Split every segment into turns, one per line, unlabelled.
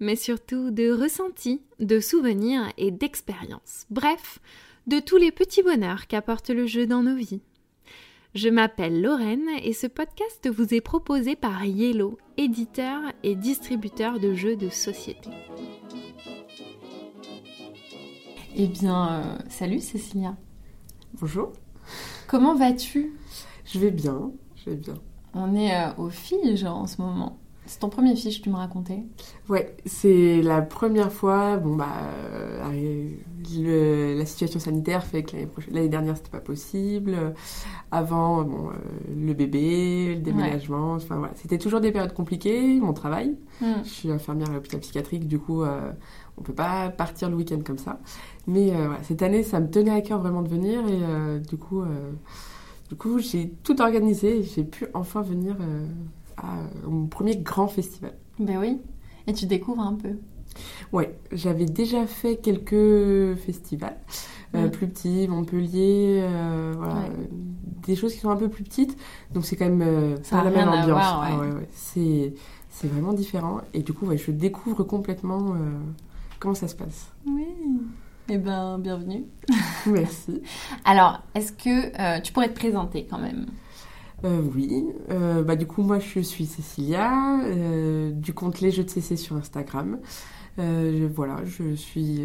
mais surtout de ressentis, de souvenirs et d'expériences. Bref, de tous les petits bonheurs qu'apporte le jeu dans nos vies. Je m'appelle Lorraine et ce podcast vous est proposé par Yellow, éditeur et distributeur de jeux de société. Eh bien, euh, salut Cécilia.
Bonjour.
Comment vas-tu?
Je vais bien, je vais bien.
On est euh, au Fige en ce moment. C'est ton premier fiche, tu me racontais
Ouais, c'est la première fois. Bon, bah, euh, le- la situation sanitaire fait que l'année dernière, c'était pas possible. Avant, bon, euh, le bébé, le déménagement, enfin voilà. C'était toujours des périodes compliquées, mon travail.
Hmm.
Je suis infirmière à l'hôpital psychiatrique, du coup, euh, on peut pas partir le week-end comme ça. Mais euh, voilà, cette année, ça me tenait à cœur vraiment de venir et euh, du coup, euh, du coup, j'ai tout organisé et j'ai pu enfin venir euh, à mon premier grand festival.
Ben oui. Et tu découvres un peu.
Ouais, j'avais déjà fait quelques festivals euh,
Mm.
plus petits, Montpellier, euh, voilà,
Ouais.
euh, des choses qui sont un peu plus petites, donc c'est quand même euh,
Ça
pas
a
la même ambiance. Ah ouais. C'est c'est vraiment différent et du coup, ouais, je découvre complètement euh, comment ça se passe.
Oui. Eh ben, bienvenue.
Merci.
Alors, est-ce que euh, tu pourrais te présenter quand même?
Euh, oui, euh, bah, du coup, moi je suis Cécilia, euh, du compte Les Jeux de CC sur Instagram. Je- voilà, je suis.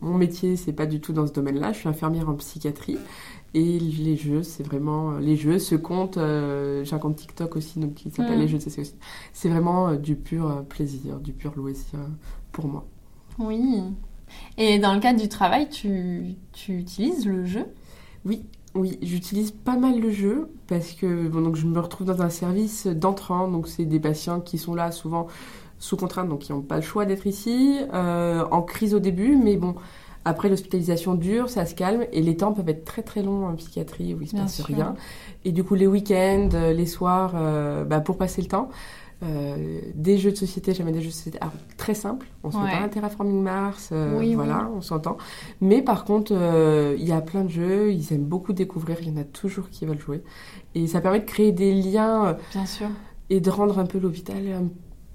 mon- métier, c'est pas du tout dans ce domaine-là. Je suis infirmière en psychiatrie. Et les jeux, c'est vraiment. Les jeux, ce compte, j'ai un compte TikTok aussi, donc qui s'appelle
Mm.
Les Jeux de CC aussi. C'est vraiment du pur plaisir, du pur loisir pour moi.
Oui. Et dans le cadre du travail, tu, tu utilises le jeu?
Oui, oui, j'utilise pas mal le jeu parce que bon, donc je me retrouve dans un service d'entrants, donc c'est des patients qui sont là souvent sous contrainte, donc qui n'ont pas le choix d'être ici, euh, en crise au début, mais bon, après l'hospitalisation dure, ça se calme et les temps peuvent être très très longs en psychiatrie où il se
Bien
passe
sûr.
rien. Et du coup, les week-ends, euh, les soirs, euh, bah, pour passer le temps. Euh, des jeux de société, jamais des jeux de société alors, très simples. On se
Ouais.
fait pas un Terraforming Mars, euh,
Oui,
voilà, on s'entend. Mais par contre, euh, il y a plein de jeux, ils aiment beaucoup découvrir, il y en a toujours qui veulent jouer. Et ça permet de créer des liens
Bien sûr.
et de rendre un peu l'hôpital.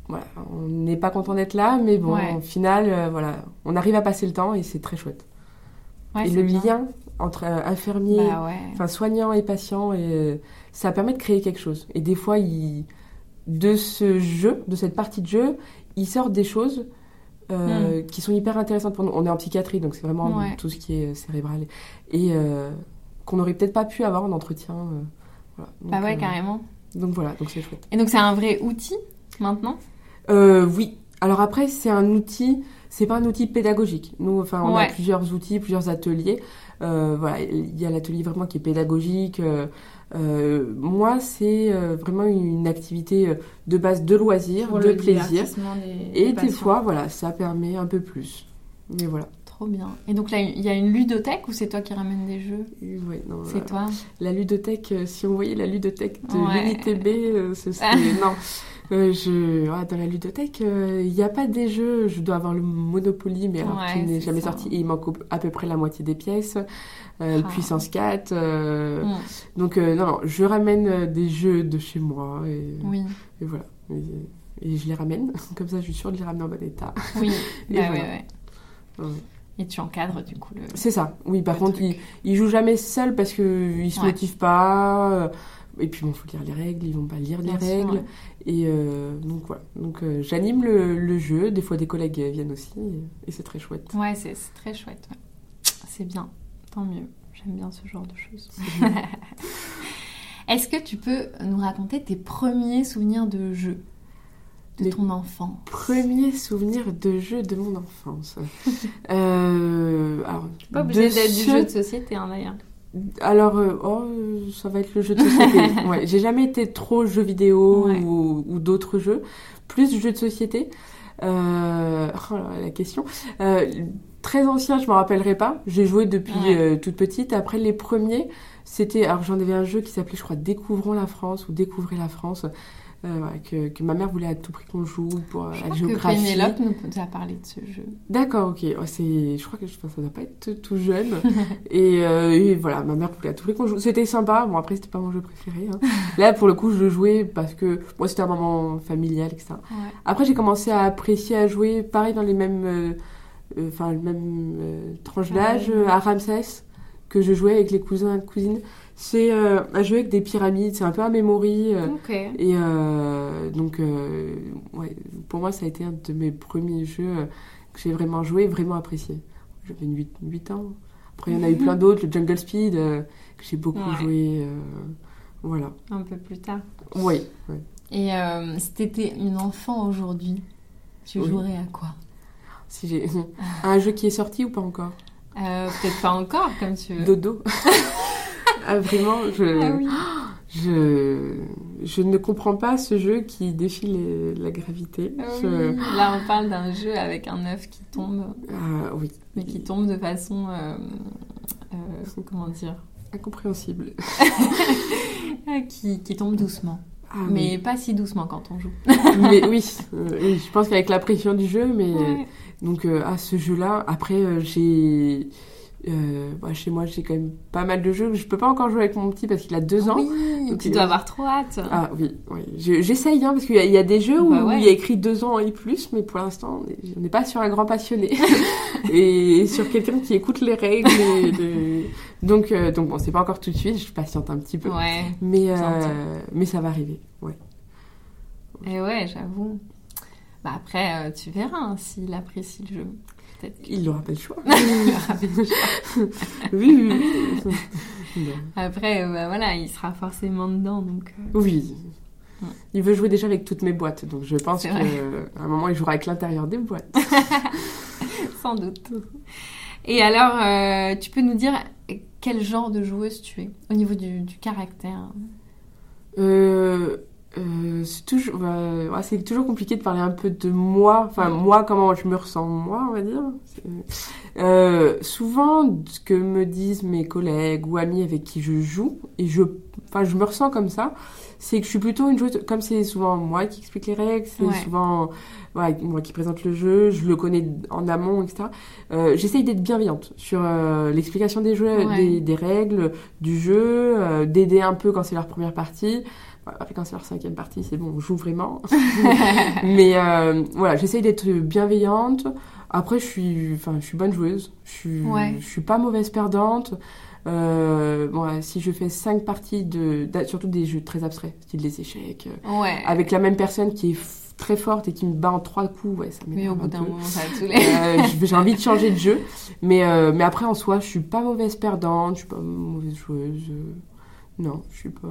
voilà, on n'est pas content d'être là, mais bon,
Ouais.
au final, voilà, on arrive à passer le temps et c'est très chouette.
Ouais,
et le
bien.
lien entre infirmier,
Bah
soignant et patient, et, ça permet de créer quelque chose. Et des fois, il- de ce jeu, de cette partie de jeu, il sort des choses euh, qui sont hyper intéressantes pour nous. On est en psychiatrie, donc c'est vraiment
Hmm. Ouais.
tout ce qui est cérébral. Et euh, qu'on n'aurait peut-être pas pu avoir en entretien. euh, voilà. Donc,
Bah ouais,
euh,
carrément.
Donc voilà, donc c'est chouette.
Et donc, c'est un vrai outil maintenant?
Euh, oui. Alors après, c'est un outil, c'est pas un outil pédagogique. Nous, enfin, on
Ouais.
a plusieurs outils, plusieurs ateliers. Euh, voilà, il y a l'atelier vraiment qui est pédagogique. Euh, moi, c'est euh, vraiment une activité euh, de base de loisir,
Pour
de
le
plaisir.
des-
Et
des
fois, voilà, ça permet un peu plus. Mais voilà.
Trop bien. Et donc là, il y a une ludothèque ou c'est toi qui ramènes des jeux?
Non,
C'est
euh,
toi
La ludothèque, si on voyait la ludothèque de
Ouais.
l'UNITB, ce serait... non. Euh, je... ah, dans la ludothèque, euh, il n'y a pas des jeux. Je dois avoir le Monopoly, mais alors
Ouais,
qui n'est jamais
ça.
sorti. Et il manque à peu près la moitié des pièces. Euh,
Ah.
Puissance 4. euh,
Mm.
Donc, euh, non, non, je ramène des jeux de chez moi. Et,
Oui,
et voilà. Et, et je les ramène. Comme ça, je suis sûre de les ramener en bon état.
oui.
Et
Bah
voilà.
ouais, ouais.
Ouais.
Et tu encadres du coup le.
C'est ça. Oui, par contre,
truc.
il, il joue jamais seul parce qu'il se
Ouais.
motive pas. Et puis, bon, faut lire les règles. Ils vont pas lire les
sûr,
règles.
ouais.
Et euh, donc voilà. Donc euh, j'anime le, le jeu. Des fois, des collègues viennent aussi. Et, c'est très chouette.
Ouais, c'est c'est très chouette. ouais. C'est bien, tant mieux. J'aime bien ce genre de choses. Est-ce que tu peux nous raconter tes premiers souvenirs de jeu de
Les
ton enfant
Premier souvenir de jeu de mon enfance. euh, alors,
Pas obligé d'être du jeu de société hein, d'ailleurs.
Alors, euh, oh, ça va être le jeu de société. ouais, j'ai jamais été trop jeu vidéo
Ouais.
ou, ou d'autres jeux. Plus jeux de société. Euh, Oh la question. Euh, très ancien, je me rappellerai pas. J'ai joué depuis
Ouais.
euh, toute petite. Après, les premiers, c'était. Alors, j'en avais un jeu qui s'appelait, je crois, Découvrons la France ou Découvrez la France, euh, que, que ma mère voulait à tout prix qu'on joue pour euh,
Je
la
crois que
géographie.
Pénélope nous a parlé de ce jeu.
D'accord, ok. C'est, je crois que enfin, ça doit pas être tout jeune. et, euh, et voilà, ma mère voulait à tout prix qu'on joue. C'était sympa. Bon, après, c'était pas mon jeu préféré. hein. Là, pour le coup, je le jouais parce que moi, c'était un moment familial, etc.
Ouais.
Après, j'ai commencé à apprécier à jouer, pareil, dans les mêmes, enfin, le même euh, tranche d'âge,
Ah ouais.
euh, à Ramsès, que je jouais avec les cousins et cousines. C'est euh, un jeu avec des pyramides, c'est un peu un memory. euh, et euh, donc, euh, ouais, pour moi, ça a été un de mes premiers jeux euh, que j'ai vraiment joué, vraiment apprécié. J'avais 8, 8 ans. Après, il y en a eu plein d'autres, le Jungle Speed, euh, que j'ai beaucoup
Ouais.
joué. euh, voilà.
Un peu plus tard.
Oui.
Et euh, si t'étais une enfant aujourd'hui, tu
Oui.
jouerais à quoi?
Si j'ai un jeu qui est sorti ou pas encore
Euh, Peut-être pas encore, comme tu veux.
Dodo. ah, vraiment, je,
Ah oui.
je, je ne comprends pas ce jeu qui défie les- la gravité.
Ah
Je-.
Là, on parle d'un jeu avec un œuf qui tombe,
Ah, oui,
mais qui tombe de façon. euh, euh, comment dire?
Incompréhensible.
Ah, qui, qui tombe doucement.
Ah,
mais pas si doucement quand on joue.
mais oui, euh, je pense qu'avec la pression du jeu, mais
Ouais.
Donc euh, à ce jeu-là, après euh, j'ai euh, bah, chez moi j'ai quand même pas mal de jeux. Je peux pas encore jouer avec mon petit parce qu'il a deux ans.
Oui,
Donc,
tu
il-
dois avoir trop hâte.
Ah oui, oui. Je- j'essaye hein, parce qu'il y, a- il y a des jeux où
Bah ouais.
il y a écrit deux ans et plus, mais pour l'instant on est- on n'est pas sur un grand passionné et sur quelqu'un qui écoute les règles. et les- Donc euh, donc bon, c'est pas encore tout de suite. Je patiente un petit peu,
Ouais.
mais mais ça va arriver. Ouais.
Et ouais, j'avoue. Bah après, euh, tu verras hein, s'il apprécie le jeu. Peut-être que-
Il n'aura pas le choix. oui, oui.
Après, euh, bah voilà, il sera forcément dedans, donc... euh,
Oui.
Ouais.
Il veut jouer déjà avec toutes mes boîtes, donc je pense qu'à un moment il jouera avec l'intérieur des boîtes.
Sans doute. Et alors, euh, tu peux nous dire quel genre de joueuse tu es au niveau du, du caractère?
Euh, euh, c'est toujours, bah, ouais, c'est toujours compliqué de parler un peu de moi, enfin moi comment je me ressens moi, on va dire. Euh, souvent, ce que me disent mes collègues ou amis avec qui je joue, et je, enfin je me ressens comme ça, c'est que je suis plutôt une joueuse, comme c'est souvent moi qui explique les règles, c'est
Ouais.
souvent voilà, moi qui présente le jeu, je le connais en amont, etc. Euh, J'essaye d'être bienveillante sur euh, l'explication des jeux,
Ouais.
des, des règles, du jeu, euh, d'aider un peu quand c'est leur première partie. Après, quand c'est leur cinquième partie, c'est bon, on joue vraiment. Mais euh, voilà, j'essaye d'être bienveillante. Après, je suis, enfin, je suis bonne joueuse. Je suis,
Ouais.
je suis pas mauvaise perdante. Euh, bon, si je fais cinq parties de, surtout des jeux très abstraits, style les échecs, euh,
Ouais.
avec la même personne qui est très forte et qui me bat en trois coups, ouais, ça
Mais au
m'énerve
bout
un
d'un moment, ça.
Euh, j'ai envie de changer de jeu, mais euh, mais après en soi, je suis pas mauvaise perdante, je suis pas mauvaise joueuse. non, je suis pas.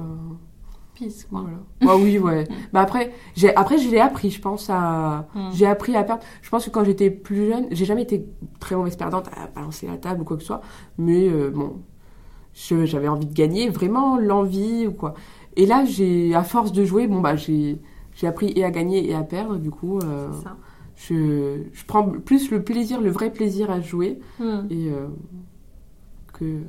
Pisse, quoi.
Voilà. Oui, ouais. bah après, j'ai après je l'ai appris, je pense à
Mm.
j'ai appris à perdre. Je pense que quand j'étais plus jeune, j'ai jamais été très mauvaise perdante à balancer la table ou quoi que ce soit, mais euh, bon, je- j'avais envie de gagner, vraiment l'envie ou quoi. Et là, j'ai à force de jouer, bon bah j'ai j'ai appris et à gagner et à perdre, du coup euh,
ça.
je, je prends plus le plaisir, le vrai plaisir à jouer
Hmm.
et euh, que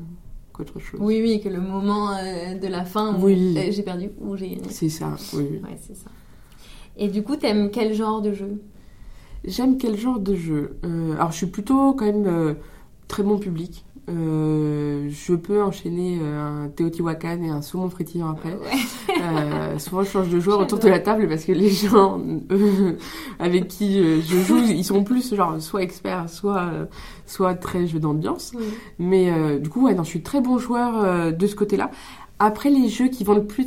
qu'autre chose.
Oui, oui, que le moment euh, de la fin où
Oui.
euh, j'ai perdu ou j'ai gagné.
C'est ça, oui. oui.
Ouais, c'est ça. Et du coup, t'aimes quel genre de jeu?
J'aime quel genre de jeu? Euh, Alors, je suis plutôt quand même très bon public. Euh, je peux enchaîner euh, un Teotihuacan et un saumon frétillant après.
Ouais.
Euh, souvent, je change de joueur autour de la table parce que les gens euh, avec qui je joue, ils sont plus genre soit experts, soit soit très jeux d'ambiance.
Oui.
Mais euh, du coup, ouais, non, je suis très bon joueur euh, de ce côté-là. Après, les jeux qui vont le plus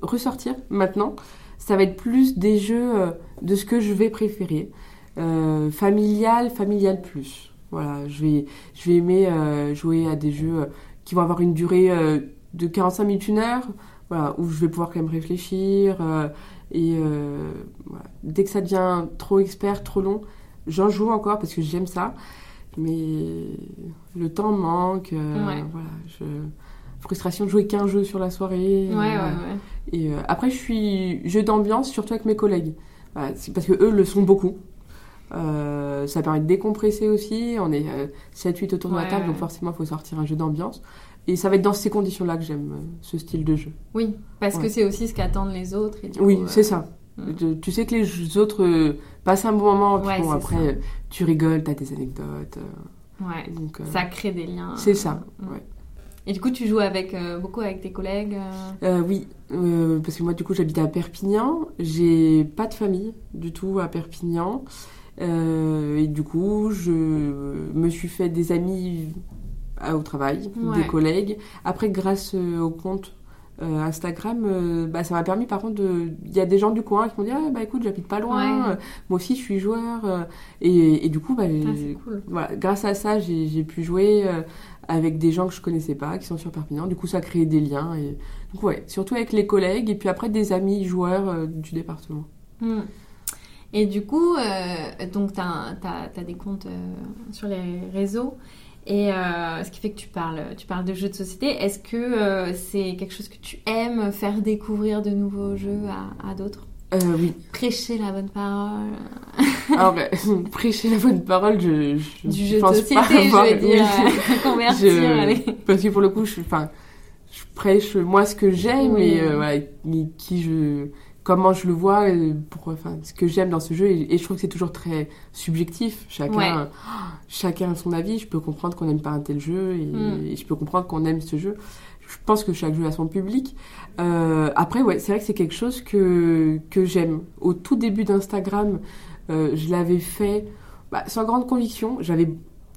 ressortir maintenant, ça va être plus des jeux de ce que je vais préférer. Euh, familial, familial plus. Voilà, je vais, je vais aimer euh, jouer à des jeux euh, qui vont avoir une durée euh, de 45 minutes, une heure, voilà, où je vais pouvoir quand même réfléchir. euh, et voilà. dès que ça devient trop expert, trop long, j'en joue encore parce que j'aime ça. Mais le temps manque.
Ouais.
voilà, je... Frustration de jouer qu'un jeu sur la soirée.
Ouais, ouais, ouais.
et après, je suis jeu d'ambiance, surtout avec mes collègues. Voilà, parce que eux le sont beaucoup. Euh, ça permet de décompresser aussi. On est 7-8 autour de la
Ouais,
table, donc forcément, il faut sortir un jeu d'ambiance. Et ça va être dans ces conditions-là que j'aime euh, ce style de jeu.
Oui, parce que c'est aussi ce qu'attendent les autres. Et
Oui,
euh,
c'est ça.
mm.
Tu- Tu sais que les autres euh, passent un bon moment, puis bon, après,
ça.
euh, tu rigoles, t'as des anecdotes. euh,
ouais,
donc, euh,
ça crée des liens.
c'est ça. Ouais.
Et du coup, tu joues avec euh, beaucoup avec tes collègues. euh,
Euh, oui, euh, parce que moi, du coup, j'habite à Perpignan. J'ai pas de famille du tout à Perpignan. Euh, et du coup, je me suis fait des amis euh, au travail,
Ouais.
des collègues. Après, grâce euh, au compte euh, Instagram, euh, bah, ça m'a permis, par contre, de... il y a des gens du coin qui m'ont dit ah, bah écoute, j'habite pas loin.
Ouais.
Euh, Moi aussi, je suis joueur. Et, et du coup, bah,
ah, cool.
voilà, grâce à ça, j'ai pu jouer avec des gens que je connaissais pas, qui sont sur Perpignan. Du coup, ça a créé des liens. Et... Donc, ouais, surtout avec les collègues et puis après des amis joueurs du département.
Mm. Et du coup, euh, donc tu as, des comptes euh, sur les réseaux. Et euh, ce qui fait que tu parles, tu parles de jeux de société. Est-ce que euh, c'est quelque chose que tu aimes, faire découvrir de nouveaux jeux à, à d'autres?
Euh, oui.
Prêcher la bonne parole
Alors, bah, prêcher la bonne parole, je, je
du jeu de
pense
société,
pas avoir-
je veux dire, convertir.
Je-. Parce que pour le coup, je, je prêche moi ce que j'aime
Oui.
et voilà, qui je, comment je le vois, pour, enfin, ce que j'aime dans ce jeu. Et, et je trouve que c'est toujours très subjectif. Chacun,
Ouais.
chacun a son avis. Je peux comprendre qu'on n'aime pas un tel jeu et,
Mm.
et je peux comprendre qu'on aime ce jeu. Je pense que chaque jeu a son public. Euh, après, ouais, c'est vrai que c'est quelque chose que, que j'aime. Au tout début d'Instagram, euh, je l'avais fait bah, sans grande conviction. J'avais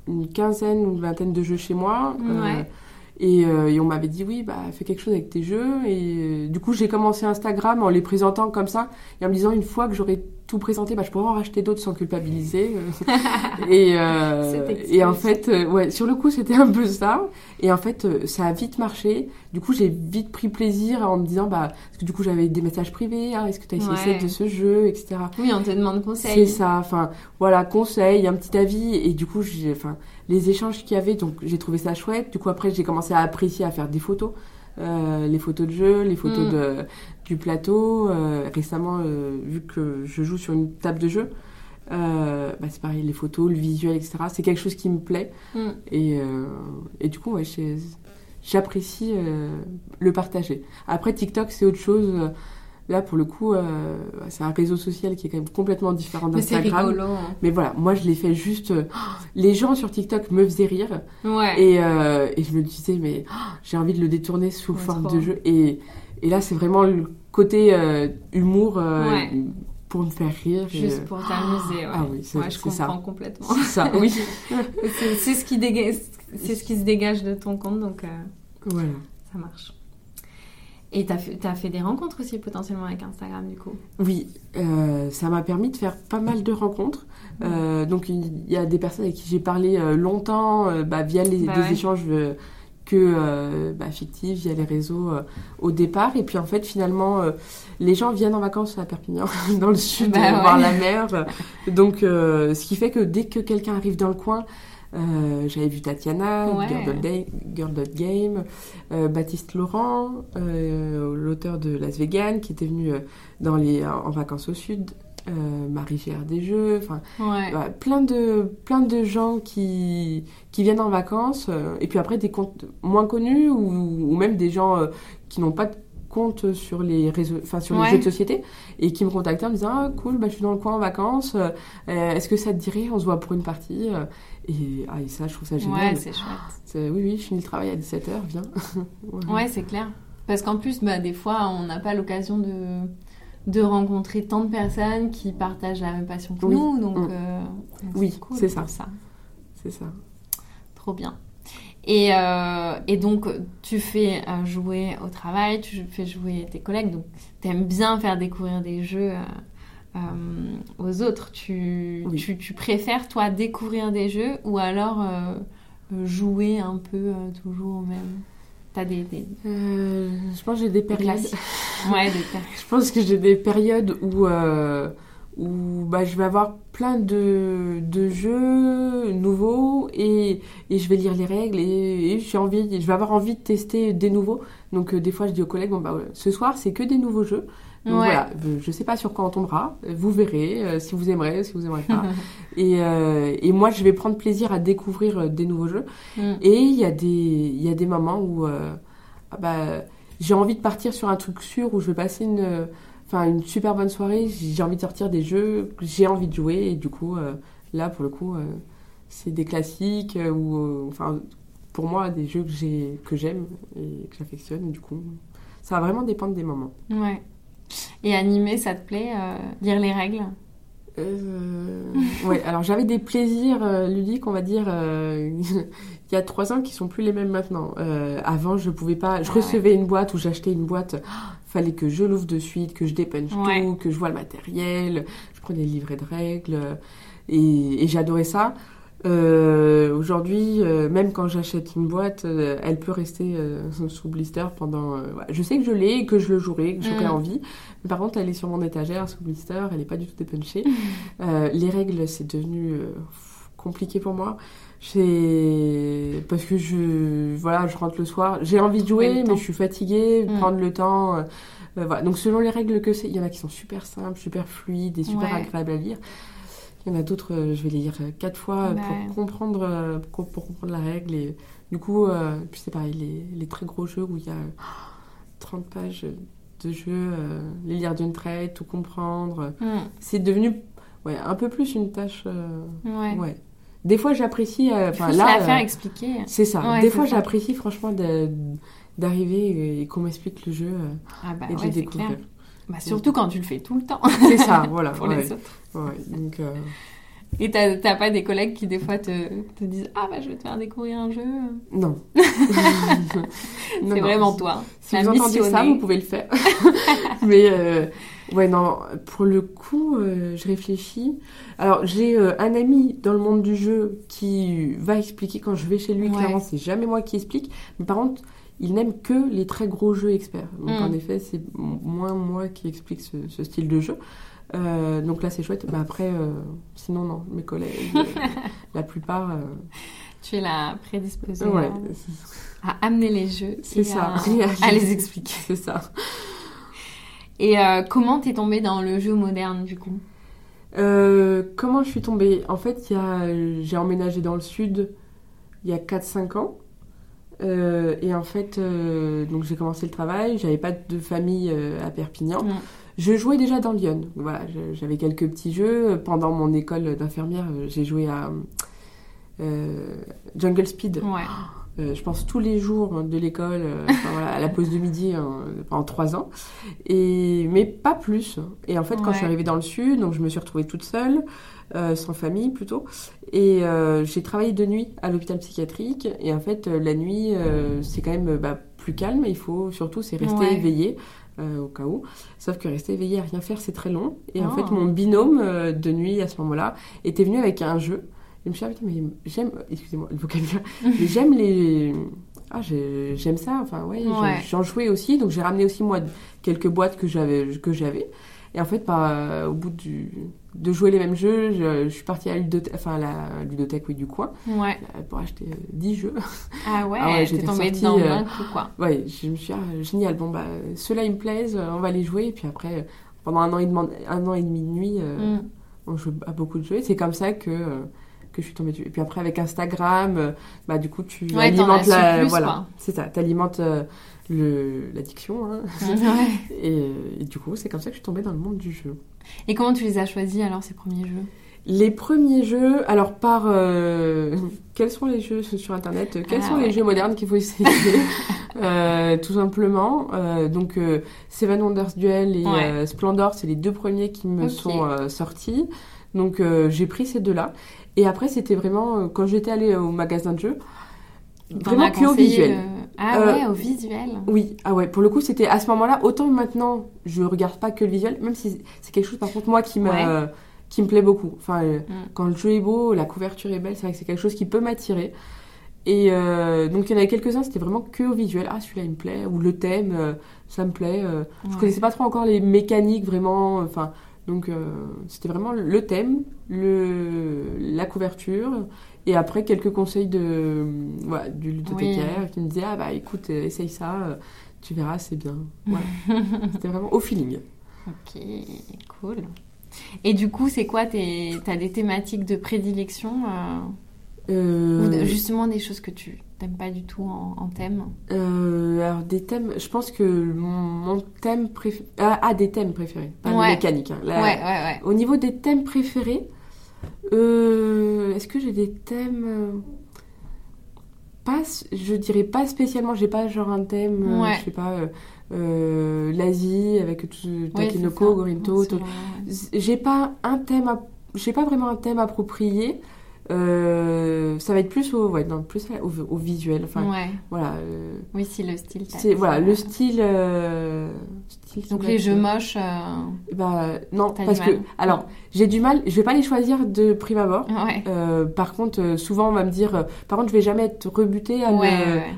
une quinzaine ou une vingtaine de jeux chez moi. euh. Et, euh, et on m'avait dit oui, bah fais quelque chose avec tes jeux. Et euh, du coup, j'ai commencé Instagram en les présentant comme ça et en me disant une fois que j'aurai tout présenté, bah, je pourrais en racheter d'autres sans culpabiliser. et, euh,
Cette expression.
et en fait, euh, ouais, sur le coup, c'était un peu ça. Et en fait, euh, ça a vite marché. Du coup, j'ai vite pris plaisir en me disant, bah, parce que du coup, j'avais des messages privés. Ah, est-ce que tu as essayé
Ouais.
de ce jeu, etc.
Oui, on te demande conseil.
C'est ça, enfin voilà, conseil, un petit avis, et du coup, j'ai, enfin, les échanges qu'il y avait, donc j'ai trouvé ça chouette. Du coup, après, j'ai commencé à apprécier à faire des photos, Euh, les photos de jeu, les photos
Mm.
de, du plateau. Euh, récemment, euh, vu que je joue sur une table de jeu, euh, bah, c'est pareil, les photos, le visuel, etc. C'est quelque chose qui me plaît,
Mm.
et, et du coup, ouais, j'apprécie le partager. Après, TikTok, c'est autre chose. Là, pour le coup, c'est un réseau social qui est quand même complètement différent
Mais c'est
d'Instagram.
rigolo. hein.
Mais voilà, moi je l'ai fait juste. euh, les gens sur TikTok me faisaient rire
Ouais.
et, et je me disais, mais oh, j'ai envie de le détourner sous
Ouais,
forme de jeu. Et, et là, c'est vraiment le côté euh, humour euh,
Ouais.
pour me faire rire.
Juste pour t'amuser. Ouais.
Ah oui, c'est
Ouais, je
ça.
comprends complètement.
C'est ça, oui.
C'est ce qui dégage, c'est ce qui se dégage de ton compte, donc euh,
voilà.
ça marche. Et fait, t'as fait des rencontres aussi potentiellement avec Instagram du coup?
Oui, euh, ça m'a permis de faire pas mal de rencontres. Euh, donc il y a des personnes avec qui j'ai parlé euh, longtemps bah, via les,
Bah
des
ouais.
échanges que euh, bah, fictifs, via les réseaux euh, au départ. Et puis en fait finalement, euh, les gens viennent en vacances à Perpignan, dans le sud,
Bah
euh,
ouais.
voir la mer. Donc ce qui fait que dès que quelqu'un arrive dans le coin, j'avais vu Tatiana,
Ouais.
Girl Dot Game, Baptiste Laurent, l'auteur de Las Vegan, qui était venu dans les, en vacances au sud, euh, Marie Gère des Jeux, enfin
Ouais.
plein, de, plein de gens qui, qui viennent en vacances, euh, et puis après des comptes moins connus, ou, ou même des gens euh, qui n'ont pas de compte sur les réseaux, enfin sur
Ouais.
les jeux de société, et qui me contactaient en me disant ah cool, bah, je suis dans le coin en vacances, est-ce que ça te dirait, on se voit pour une partie et, ah, et ça, je trouve ça génial.
Ouais, c'est chouette.
Oui, oui, je finis le travail à 17h, viens.
Ouais, c'est clair. Parce qu'en plus, bah, des fois, on n'a pas l'occasion de, de rencontrer tant de personnes qui partagent la même passion que
Oui.
nous. Donc,
Mm.
euh, donc
Oui,
cool
c'est
pour
ça.
ça.
C'est ça.
Trop bien. Et, euh, et donc, tu fais euh, jouer au travail, tu fais jouer tes collègues, donc tu aimes bien faire découvrir des jeux euh, aux autres. Tu,
Oui.
tu, tu préfères, toi, découvrir des jeux ou alors jouer un peu toujours au même? T'as des, des,
Euh, je pense que j'ai des
des
périodes.
Ouais, des
Je pense que j'ai des périodes où, euh, où bah, je vais avoir plein de, de jeux nouveaux et, et je vais lire les règles et, et j'ai envie, je vais avoir envie de tester des nouveaux. Donc euh, des fois je dis aux collègues, bon, bah, ouais, ce soir c'est que des nouveaux jeux. Donc
Ouais.
voilà, je sais pas sur quoi on tombera. Vous verrez euh, si vous aimerez, si vous aimerez pas. et, euh, et moi, je vais prendre plaisir à découvrir euh, des nouveaux jeux.
Mm.
Et il y a des, il y a des moments où euh, ah bah, j'ai envie de partir sur un truc sûr où je vais passer une, euh, enfin une super bonne soirée. J'ai envie de sortir des jeux que j'ai envie de jouer et du coup euh, là pour le coup euh, c'est des classiques ou enfin pour moi des jeux que j'ai que j'aime et que j'affectionne. Du coup ça va vraiment dépendre des moments.
Ouais. Et animer, ça te plaît euh, Lire les règles?
Euh, ouais, alors j'avais des plaisirs euh, ludiques, on va dire, euh, il y a trois ans qui sont plus les mêmes maintenant. Euh, avant, je pouvais pas, je
Ah ouais.
recevais une boîte ou j'achetais une boîte, fallait que je l'ouvre de suite, que je dépunche
Ouais.
tout, que je vois le matériel, je prenais le livret de règles et, et j'adorais ça. Euh, Aujourd'hui, euh, même quand j'achète une boîte, euh, elle peut rester euh, sous blister pendant. euh, ouais. Je sais que je l'ai et que je le jouerai, que j'aurai
Mm.
envie. Mais par contre, elle est sur mon étagère sous blister, elle n'est pas du tout dépunchée. Euh, les règles, c'est devenu euh, compliqué pour moi. Parce que je voilà, je rentre le soir, j'ai envie de jouer, mais je suis fatiguée,
Mm.
prendre le temps. euh, euh, voilà. Donc selon les règles que c'est, il y en a qui sont super simples, super fluides et super
Ouais.
agréables à lire. Il y en a d'autres, euh, je vais les lire euh, quatre fois euh, pour comprendre pour, pour comprendre la règle et du coup, euh, puis c'est pareil, les, les très gros jeux où il y a euh, 30 pages de jeu, euh, les lire d'une traite, tout comprendre.
Mm.
C'est devenu ouais, un peu plus une tâche. euh,
Ouais.
ouais. Des fois, j'apprécie. Enfin, là,
la faire expliquer.
c'est ça.
Ouais,
Des fois, j'apprécie franchement d'arriver et qu'on m'explique le jeu
Ah bah
et de
ouais,
le découvrir.
Bah, surtout quand tu le fais tout le temps
C'est ça, voilà.
pour
ouais,
les autres.
ouais. Donc, euh,
Et t'as t'as pas des collègues qui des fois te, te disent Ah bah je vais te faire découvrir un jeu
non.
C'est
Non, non.
vraiment toi.
Si
La
vous entendez ça, vous pouvez le faire. Mais euh, ouais, non, pour le coup, euh, je réfléchis. Alors, j'ai euh, un ami dans le monde du jeu qui va expliquer quand je vais chez lui.
Ouais.
Clairement, c'est jamais moi qui explique. Mais par contre, il n'aime que les très gros jeux experts. Donc,
Mm.
en effet, c'est moins moi qui explique ce, ce style de jeu. Euh, donc là, c'est chouette. Bah, après, euh, sinon, non, mes collègues, euh, la plupart.
Tu es la prédisposée
ouais,
à, à amener les jeux
c'est
et
ça.
à, à les expliquer.
C'est ça.
Et comment t'es tombée dans le jeu moderne du coup?
Comment je suis tombée? En fait, j'ai emménagé dans le sud il y a 4-5 ans. Euh, et en fait, euh, donc j'ai commencé le travail, j'avais pas de famille euh, à Perpignan. Je jouais déjà dans Lyon. Voilà, j'avais quelques petits jeux. Pendant mon école d'infirmière, j'ai joué à Jungle Speed.
Ouais.
Je pense tous les jours de l'école, enfin, voilà, à la pause de midi pendant trois ans, et mais pas plus. Et en fait, quand
Ouais.
je suis arrivée dans le sud, donc je me suis retrouvée toute seule, sans famille plutôt, et euh, j'ai travaillé de nuit à l'hôpital psychiatrique. Et en fait, euh, la nuit, euh, c'est quand même bah, plus calme. Il faut surtout c'est rester
Ouais.
éveillé. euh, au cas où. Sauf que rester éveillé à rien faire, c'est très long. Et en
Oh.
fait, mon binôme euh, de nuit à ce moment-là était venu avec un jeu. Et je me suis dit, mais j'aime, excusez-moi, le vocabulaire, mais j'aime les. Ah, j'ai- j'aime ça, enfin, ouais, j'en-
Ouais.
j'en jouais aussi, donc j'ai ramené aussi, moi, quelques boîtes que j'avais. Que j'avais. Et en fait, bah, au bout du, de jouer les mêmes jeux, je, je suis partie à la ludothèque, enfin, la ludothèque, oui, du coin,
Ouais.
euh, pour acheter euh, 10 jeux.
Ah ouais,
Ah ouais,
t'es
j'étais
tombée
sortie,
dedans
euh,
d'un coup quoi.
Ouais, je me suis dit, ah, génial, bon, bah, ceux-là, ils me plaisent, euh, on va les jouer, et puis après, euh, pendant un an et demi, un an et demi de nuit, euh,
Mm.
on joue à beaucoup de jeux. et C'est comme ça que, euh, que je suis tombée dessus. Et puis après, avec Instagram, euh, bah, du coup, tu
Ouais,
alimentes la.
plus,
voilà, c'est ça, t'alimentes euh, le- l'addiction. hein.
Ouais.
et, euh, et du coup, c'est comme ça que je suis tombée dans le monde du jeu.
Et comment tu les as choisis alors ces premiers jeux?
Les premiers jeux, alors par. euh, quels sont les jeux sur Internet? Quels
Ah
sont
ouais.
les jeux modernes qu'il faut essayer? Euh, Tout simplement. Euh, donc, euh, Seven Wonders Duel et
Ouais.
euh, Splendor, c'est les deux premiers qui me sont sortis. Donc, euh, j'ai pris ces deux-là. Et après, c'était vraiment. euh, quand j'étais allée au magasin de jeux, vraiment que au visuel.
le- Ah
Euh,
ouais, au visuel.
Oui, ah ouais, pour le coup, c'était à ce moment-là, autant maintenant, je regarde pas que le visuel, même si c'est quelque chose, par contre, moi, qui me,
Ouais.
qui me plaît beaucoup. Enfin, euh,
Mm.
quand le jeu est beau, la couverture est belle, c'est vrai que c'est quelque chose qui peut m'attirer. Et euh, donc, il y en avait quelques-uns, c'était vraiment que au visuel. Ah, celui-là, il me plaît, ou le thème, euh, ça me plaît. euh. Je
Ouais.
connaissais pas trop encore les mécaniques, vraiment. Enfin, donc, euh, c'était vraiment le thème, le, la couverture. Et après, quelques conseils de, voilà, du ludothécaire qui me disait Ah, bah écoute, euh, essaye ça, euh, tu verras, c'est bien. Voilà. C'était vraiment au feeling.
Ok, cool. Et du coup, c'est quoi tes... T'as des thématiques de prédilection euh,
Euh,
ou justement des choses que tu t'aimes pas du tout en, en thème
euh, alors des thèmes, je pense que mon, mon thème préféré... Ah, ah, des thèmes préférés, pas
Ouais.
les mécaniques. hein.
Ouais, ouais.
Au niveau des thèmes préférés, euh, est-ce que j'ai des thèmes euh, pas, je dirais pas spécialement. J'ai pas genre un thème, euh,
Ouais.
je sais pas, euh, euh, l'Asie avec tout Takinoko. Gorinto. J'ai pas un thème, j'ai pas vraiment un thème approprié. Euh, ça va être plus au, ouais, non, plus au, au visuel.
ouais.
Enfin,
Ouais.
voilà. euh,
Oui, si le style.
c'est voilà le style. euh, style
Donc les jeux moches.
Bah non, parce que alors j'ai du mal. Je vais pas les choisir de prime abord.
Ouais.
Par contre, souvent on va me dire, par contre, je vais jamais être rebutée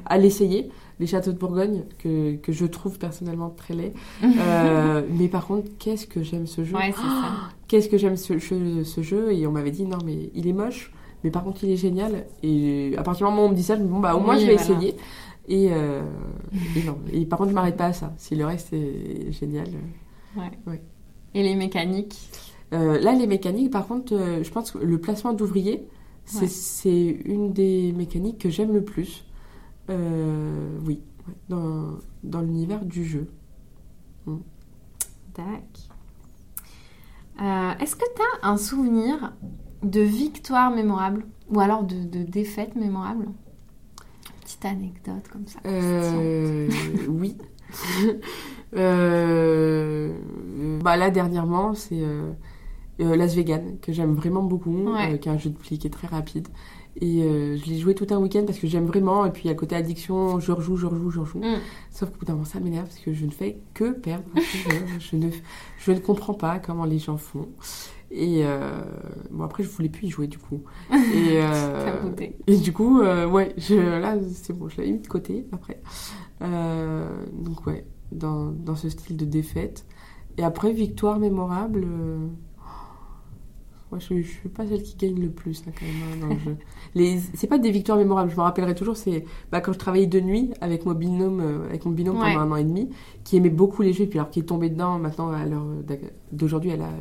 à, l'essayer. Les châteaux de Bourgogne, que, que je trouve personnellement très laids. Euh, mais par contre, qu'est-ce que j'aime ce jeu?
Ouais.
Qu'est-ce que j'aime ce, ce, ce jeu? Et on m'avait dit, non, mais il est moche, mais par contre, il est génial. Et à partir du moment où on me dit ça, je me dis, bon, bah, au moins,
Oui,
je vais
voilà.
essayer. Et, euh, et non. Et par contre, je m'arrête pas à ça. Si le reste est génial.
Et les mécaniques?
Euh, là, les mécaniques, par contre, euh, je pense que le placement d'ouvriers, c'est
Ouais.
une des mécaniques que j'aime le plus. Euh, oui, ouais, dans, dans l'univers du jeu.
Tac. Euh, Est-ce que tu as un souvenir de victoire mémorable ou alors de, de défaite mémorable Petite anecdote comme ça.
Euh, oui. Euh, bah là, dernièrement, c'est euh, euh, Las Vegas, que j'aime vraiment beaucoup,
Ouais.
euh, qui est un jeu de pli qui est très rapide. Et je l'ai joué tout un week-end parce que j'aime vraiment. Et puis à côté addiction, je rejoue, je rejoue, je rejoue.
Mm.
Sauf qu'au bout d'un moment, ça m'énerve parce que je ne fais que perdre. ne, je ne comprends pas comment les gens font. Et euh, bon, après, je voulais plus y jouer du coup. Et, euh, et du coup, euh, ouais, je, là, c'est bon, je l'avais mis de côté après. Donc, ouais, dans, dans ce style de défaite. Et après, victoire mémorable. euh, Moi, je, je suis pas celle qui gagne le plus hein, quand même hein, dans le jeu. Les, c'est pas des victoires mémorables. Je me rappellerai toujours. C'est bah, quand je travaillais de nuit avec mon binôme, euh, avec mon binôme
Ouais.
pendant un an et demi, qui aimait beaucoup les jeux, puis alors qui est tombé dedans maintenant à l'heure d'aujourd'hui, elle a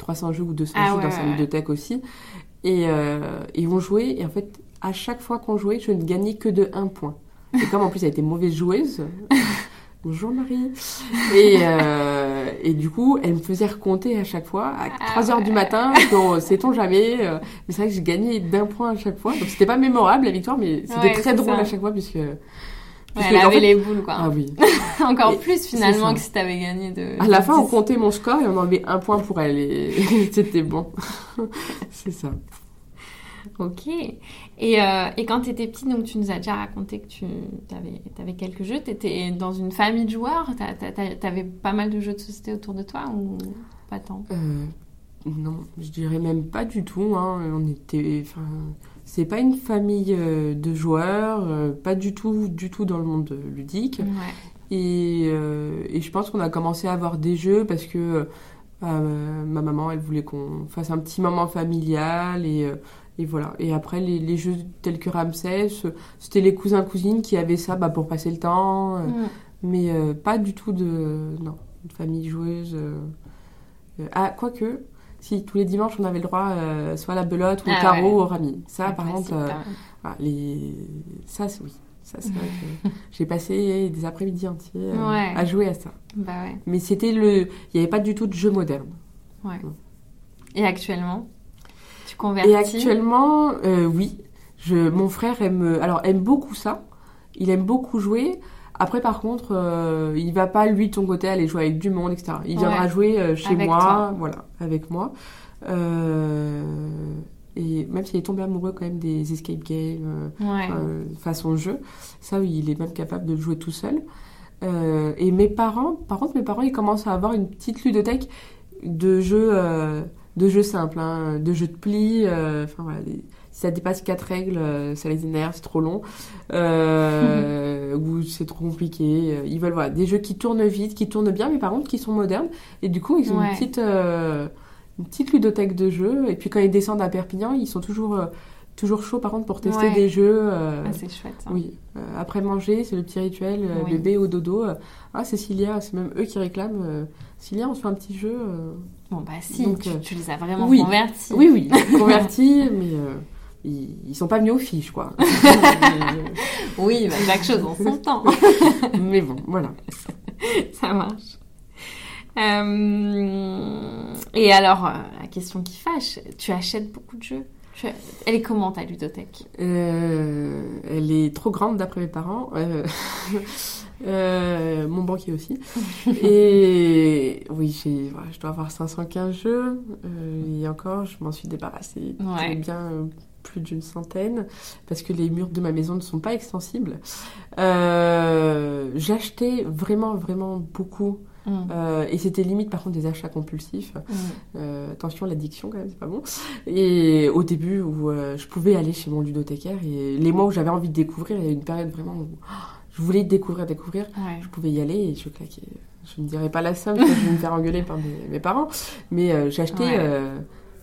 300 jeux ou 200
Ah
jeux
ouais,
dans sa
ouais, ouais.
bibliothèque aussi. Et, euh, et on jouait, et en fait, à chaque fois qu'on jouait, je ne gagnais que de 1 point. Et comme en plus elle était mauvaise joueuse, bonjour Marie, et, euh, et du coup, elle me faisait recompter à chaque fois, à
Ah
3 heures
ouais.
du matin, qu'on sait-on jamais. euh, mais c'est vrai que j'ai gagné d'un point à chaque fois. Donc c'était pas mémorable la victoire, mais c'était
Ouais,
très drôle
ça.
à chaque fois, puisque.
Ouais, elle avait
fait-
les boules, quoi.
Ah oui.
Encore
Et-
plus, finalement, que si t'avais gagné de...
À la fin, on
10.
comptait mon score et on enlevait un point pour elle. Et c'était bon. c'est ça.
Ok. Et, euh, et quand tu étais petite, donc tu nous as déjà raconté que tu avais, quelques jeux. Tu étais dans une famille de joueurs Tu avais pas mal de jeux de société autour de toi ou pas tant?
Euh, non, je dirais même pas du tout. hein. On était, c'est pas une famille euh, de joueurs, euh, pas du tout, du tout dans le monde ludique.
Ouais.
Et, euh, et je pense qu'on a commencé à avoir des jeux parce que euh, ma maman, elle voulait qu'on fasse un petit moment familial et, euh, et voilà. Et après, les, les jeux tels que Ramsès, euh, c'était les cousins cousines qui avaient ça bah, pour passer le temps, euh, mais euh, pas du tout de non, de famille joueuse. euh. Euh, ah, quoique. Si, tous les dimanches, on avait le droit euh, soit à la belote ou au
Ah
tarot
ouais.
ou au rami. Ça,
Un
par contre, euh, voilà, les... ça, c'est oui. Ça, c'est vrai que j'ai passé des après-midi entiers euh,
Ouais.
à jouer à ça.
Bah.
Mais c'était le... Il n'y avait pas du tout de jeu moderne.
Et actuellement Tu convertis?
Et actuellement, oui. Je... Mon frère aime... Alors, aime beaucoup ça. Il aime beaucoup jouer. Après, par contre, euh, il va pas, lui, de son côté, aller jouer avec du monde, etc. Il viendra
Ouais.
jouer euh, chez
Avec
moi,
toi.
voilà, avec moi. Euh, Et même s'il est tombé amoureux quand même des escape games, euh,
Ouais.
façon jeu. Ça, oui, il est même capable de le jouer tout seul. Et mes parents, par contre, mes parents, ils commencent à avoir une petite ludothèque de jeux, de jeux simples, hein, de jeux de plis. Enfin voilà, des- si ça dépasse quatre règles, euh, ça les énerve, c'est trop long, euh, ou c'est trop compliqué. euh, Ils veulent voilà des jeux qui tournent vite, qui tournent bien, mais par contre qui sont modernes. Et du coup, ils ont
Ouais.
une petite, euh, une petite ludothèque de jeux. Et puis quand ils descendent à Perpignan, ils sont toujours euh, toujours chaud par contre pour tester
Ouais.
des jeux. euh,
Ah, c'est chouette. ça.
oui, Euh, après manger, c'est le petit rituel, euh,
Oui.
bébé au dodo. ah, Cécilia, c'est même eux qui réclament. Cécilia, on se fait un petit jeu.
Bon, bah si,
Donc,
tu, tu les as vraiment
oui.
convertis.
Oui, oui, convertis, mais ils, ils sont pas venus aux fiches, quoi.
Oui, bah, chaque chose en son temps.
mais bon, voilà.
Ça marche. Euh, Et alors, euh, la question qui fâche, tu achètes beaucoup de jeux? Elle est comment ta ludothèque?
Euh, elle est trop grande d'après mes parents. Euh, euh, mon banquier aussi. Et oui, je dois avoir 515 jeux. Et encore, je m'en suis débarrassée
Ouais.
bien plus d'une centaine parce que les murs de ma maison ne sont pas extensibles. Euh, j'achetais vraiment, vraiment beaucoup.
Mm.
Euh, et c'était limite par contre des achats compulsifs.
Mm.
Euh, attention, l'addiction quand même, c'est pas bon. Et au début où je pouvais aller chez mon ludothécaire et les mois où j'avais envie de découvrir, il y a une période vraiment où oh, je voulais découvrir, découvrir.
Ouais.
Je pouvais y aller et je claquais. Je ne dirais pas la somme, je vais me faire engueuler par mes, mes parents, mais euh, j'achetais
Ouais.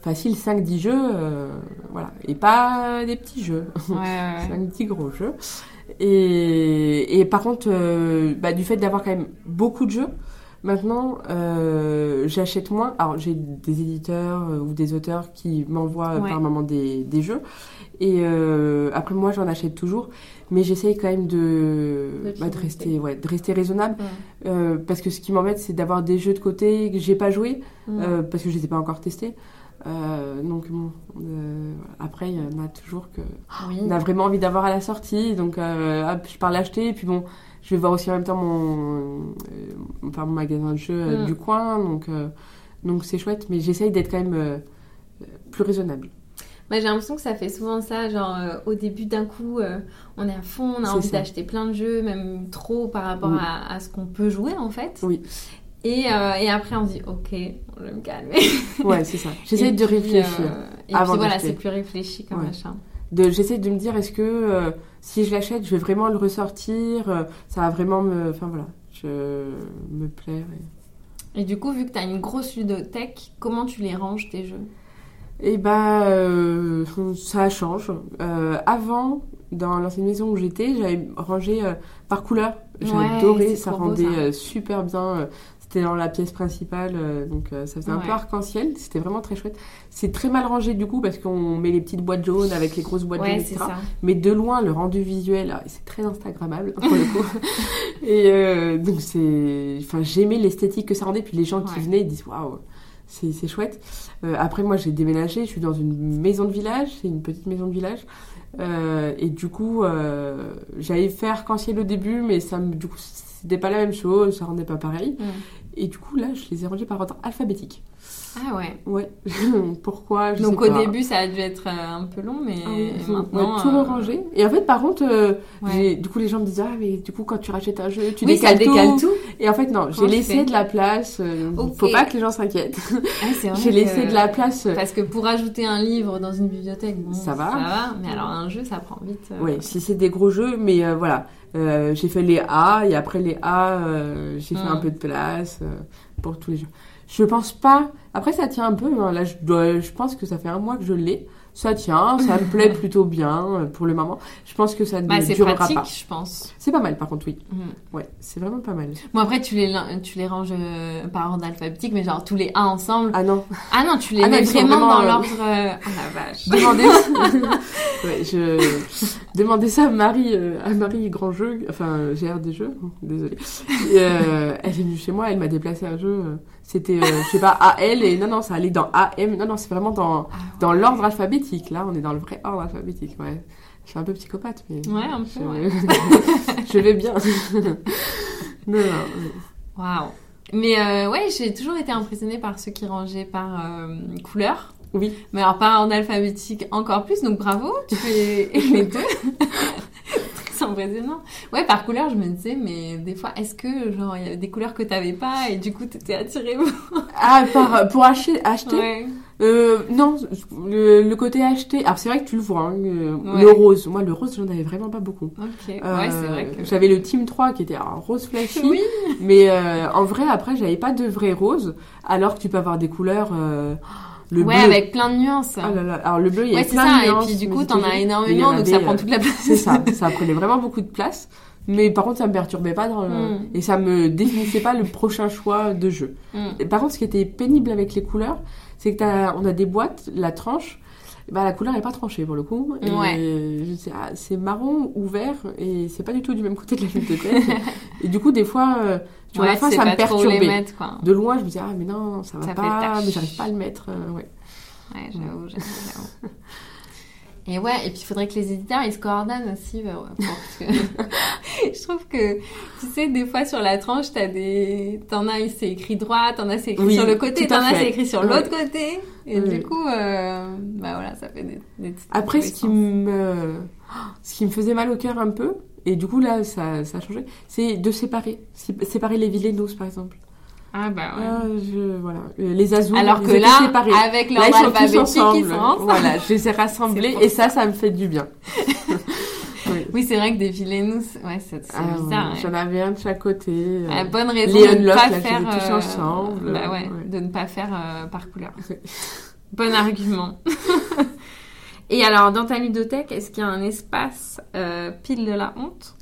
Facile 5-10 jeux, euh, voilà, et pas des petits jeux.
Ouais, ouais, ouais.
5 petits gros jeux. Et, et par contre, euh, bah, du fait d'avoir quand même beaucoup de jeux, maintenant, euh, j'achète moins. Alors, j'ai des éditeurs ou des auteurs qui m'envoient
Ouais.
par moment des, des jeux. Et après, moi, j'en achète toujours. Mais j'essaye quand même de,
De
bah, de, rester, ouais, de rester raisonnable. Parce que ce qui m'embête, c'est d'avoir des jeux de côté que j'ai pas joué. Parce que je les ai pas encore testés. Euh, donc, bon, euh, après, il y en a toujours que
Oui.
on a vraiment envie d'avoir à la sortie. Donc, euh, hop, je pars l'acheter. Et puis bon, je vais voir aussi en même temps mon, enfin, mon magasin de jeux
Mm.
du coin. Donc, donc c'est chouette. Mais j'essaye d'être quand même plus raisonnable.
Bah, j'ai l'impression que ça fait souvent ça, genre au début d'un coup, on est à fond, on a envie d'acheter plein de jeux, même trop par rapport
Oui.
à, à ce qu'on peut jouer en fait.
Oui.
Et, euh, et après on se dit ok, je vais me calmer.
Ouais, c'est ça. J'essaye
Et
de
puis,
réfléchir.
euh, et
avant
puis voilà, c'est plus réfléchi comme
Ouais.
machin.
J'essaie de me dire, est-ce que euh, si je l'achète, je vais vraiment le ressortir Ça va vraiment me. Enfin voilà, je me plaire. et-
Et du coup, vu que tu as une grosse ludothèque, comment tu les ranges tes jeux?
Et bah, euh, ça change. Avant, dans l'ancienne maison où j'étais, j'avais rangé euh, par couleur.
Ouais,
J'adorais,
c'est
ça
trop beau,
rendait
ça.
super bien. C'était dans la pièce principale, euh, donc euh, ça faisait un
Ouais.
peu arc-en-ciel. C'était vraiment très chouette. C'est très mal rangé du coup parce qu'on met les petites boîtes jaunes avec les grosses boîtes
Ouais,
jaunes, etc.
ça.
Mais de loin, le rendu visuel, ah, c'est très instagrammable pour le coup. Et euh, donc c'est, enfin, j'aimais l'esthétique que ça rendait. Puis les gens qui venaient, ils disent waouh, c'est chouette. Après, moi, j'ai déménagé. Je suis dans une maison de village. C'est une petite maison de village. Et du coup, j'avais fait arc-en-ciel au début, mais ça, me- du coup, c'était pas la même chose. Ça rendait pas pareil.
Mm.
Et du coup, là, je les ai rangés par ordre alphabétique.
Ah ouais.
Ouais. Pourquoi je
Donc
sais
au
pas.
début, ça a dû être euh, un peu long, mais
Ouais,
maintenant.
tout
euh,
ranger. Et en fait, par contre, euh,
ouais.
du coup, les gens me disent Ah, mais du coup, quand tu rachètes un jeu, tu
Oui, ça
décales,
décale
tout.
tout.
Et en fait, non, j'ai laissé de la place. euh,
Ok.
Faut pas que les gens s'inquiètent.
Ah,
J'ai laissé de la place. euh,
Parce que pour ajouter un livre dans une bibliothèque, bon,
Ça va.
Ça va, mais alors un jeu, ça prend vite. euh,
Ouais, si c'est des gros jeux, mais euh, voilà. J'ai fait les A et après les A, j'ai fait
Mm.
un peu de place pour tous les jeux. Je pense pas. Après, ça tient un peu. hein. Là, je, dois... je pense que ça fait un mois que je l'ai. Ça tient, ça me plaît plutôt bien euh, pour le moment. Je pense que ça ne
Bah,
durera
pratique,
pas.
je pense.
C'est pas mal, par contre, oui.
Mhm.
Ouais, c'est vraiment pas mal.
Bon, après, tu les, tu les ranges euh, par ordre alphabétique, mais genre tous les A ensemble.
Ah non,
Ah non, tu les
Ah
mets vraiment,
vraiment,
dans
euh,
l'ordre. Ah la vache.
Demandez. ouais, je demandais ça à Marie, euh, à Marie Grand Jeu, enfin GR des jeux, désolée. Et, elle est venue chez moi, elle m'a déplacé un jeu. C'était, euh, je sais pas, AL et non non, ça allait dans AM. Non non, c'est vraiment dans
Ah,
dans l'ordre alphabétique. Là, on est dans le vrai ordre alphabétique. Ouais, je suis un peu psychopathe, mais
Ouais, un peu,
je,
ouais.
je vais bien. non non.
Waouh. Mais euh, ouais, j'ai toujours été impressionnée par ceux qui rangeaient par euh, couleur.
Oui.
Mais alors par ordre alphabétique encore plus, donc bravo, tu fais les deux. Très impressionnant. Ouais, par couleur, je me disais, mais des fois, est-ce que genre il y avait des couleurs que t'avais pas et du coup t'étais attirée
Ah, par, pour acheter, acheter
Ouais.
Euh, non, le, le côté acheté. Alors c'est vrai que tu le vois, hein, euh,
Ouais.
le rose. Moi, le rose, j'en avais vraiment pas beaucoup.
Ok. Ouais,
Euh,
c'est vrai que.
J'avais le Team 3 qui était un rose flashy.
Oui.
Mais euh, en vrai, après, j'avais pas de vrai rose. Alors que tu peux avoir des couleurs. Le
ouais,
bleu.
avec plein de nuances.
Ah là là. Alors le bleu, il y a
ouais,
plein
ça.
de
Et
nuances.
puis du coup, t'en as énormément, donc ça prend
euh,
toute la place.
C'est ça, ça prenait vraiment beaucoup de place. Mais par contre, ça me perturbait pas dans le...
Mm.
et ça me définissait pas le prochain choix de jeu.
Mm.
Et par contre, ce qui était pénible avec les couleurs, c'est que t'as- on a des boîtes, la tranche, bah, la couleur n'est pas tranchée pour le coup. Et
Ouais.
ah, c'est marron ou vert et c'est pas du tout du même côté de la bibliothèque. et du coup, des fois, euh,
Ouais,
la fin, ça me perturbait.
mettre, quoi.
De loin, je me disais, ah, mais non, ça va
Ça
pas, mais j'arrive pas à le mettre. euh, ouais.
Ouais, j'avoue, j'avoue. Et ouais, et puis il faudrait que les éditeurs ils se coordonnent aussi. bah ouais, que... je trouve que, tu sais, des fois sur la tranche, t'as des. T'en as, c'est écrit droit, t'en as, c'est écrit
Oui,
sur le côté, t'en as, c'est écrit sur
Ouais.
l'autre côté. Et
Oui.
du coup, euh, bah voilà, ça fait des. des petits-
Après, ce qui, me... ce qui me faisait mal au cœur un peu, et du coup là, ça, ça a changé, c'est de séparer. Sé- Séparer les Villanos, par exemple.
Ah bah ouais.
Ah, je... Voilà. Les Azul,
Alors que là,
séparés.
avec
Là, ils sont tous ensemble.
sont.
Voilà, je les ai rassemblés et ça, ça me fait du bien. Oui.
Oui, c'est vrai que des vilains, ouais, c'est
Ah,
bizarre.
ouais,
ouais.
J'en avais un de chaque côté. euh,
Ah, bonne raison
les
de ne pas
là,
faire
tous
euh,
ensemble,
bah ouais,
ouais.
de ne pas faire euh, par couleur. Bon argument. Et alors, dans ta ludothèque, est-ce qu'il y a un espace euh, pile de la honte?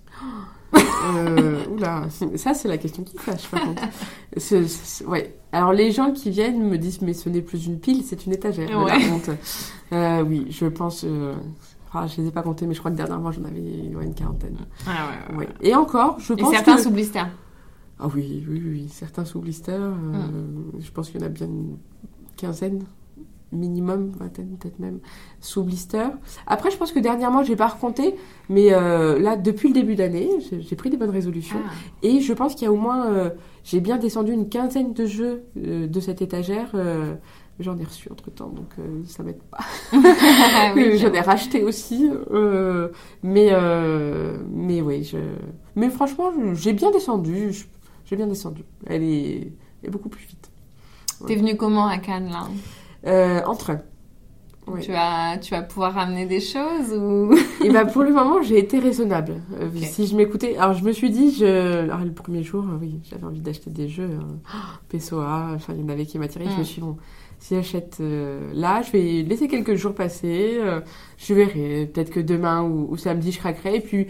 Euh, oula, ça c'est la question qui fâche par contre. Ouais. Alors les gens qui viennent me disent mais ce n'est plus une pile, c'est une étagère. de la honte. Euh, oui, je pense. euh, ah, je les ai pas comptés, mais je crois que dernièrement j'en avais ouais, une quarantaine.
Ah ouais.
Et encore, je
Et
pense
certains
que
sous blister.
ah oui, oui, oui, certains sous blister.
Hmm.
Je pense qu'il y en a bien une quinzaine minimum, vingtaine peut-être même, sous blister. Après, je pense que dernièrement, j'ai pas recompté, mais euh, là, depuis le début d'année, j'ai pris des bonnes résolutions.
Ah.
Et je pense qu'il y a au moins, euh, j'ai bien descendu une quinzaine de jeux euh, de cette étagère. J'en ai reçu entre temps, donc ça m'aide pas.
Oui,
J'en ai racheté aussi, mais mais oui, je. Mais franchement, j'ai bien descendu. je- J'ai bien descendu. Elle est, elle est beaucoup plus vite.
T'es venu comment à Cannes là?
Euh, en train. Oui.
tu, vas, tu vas pouvoir ramener des choses ou?
Et ben pour le moment, j'ai été raisonnable. Euh. Si je m'écoutais, alors je me suis dit, je, alors, le premier jour, euh, oui, j'avais envie d'acheter des jeux, hein. PSOA, enfin il y en avait qui m'attiraient. Je me suis dit, bon, si j'achète euh, là, je vais laisser quelques jours passer, euh, je verrai. Peut-être que demain ou, ou samedi, je craquerai. Et puis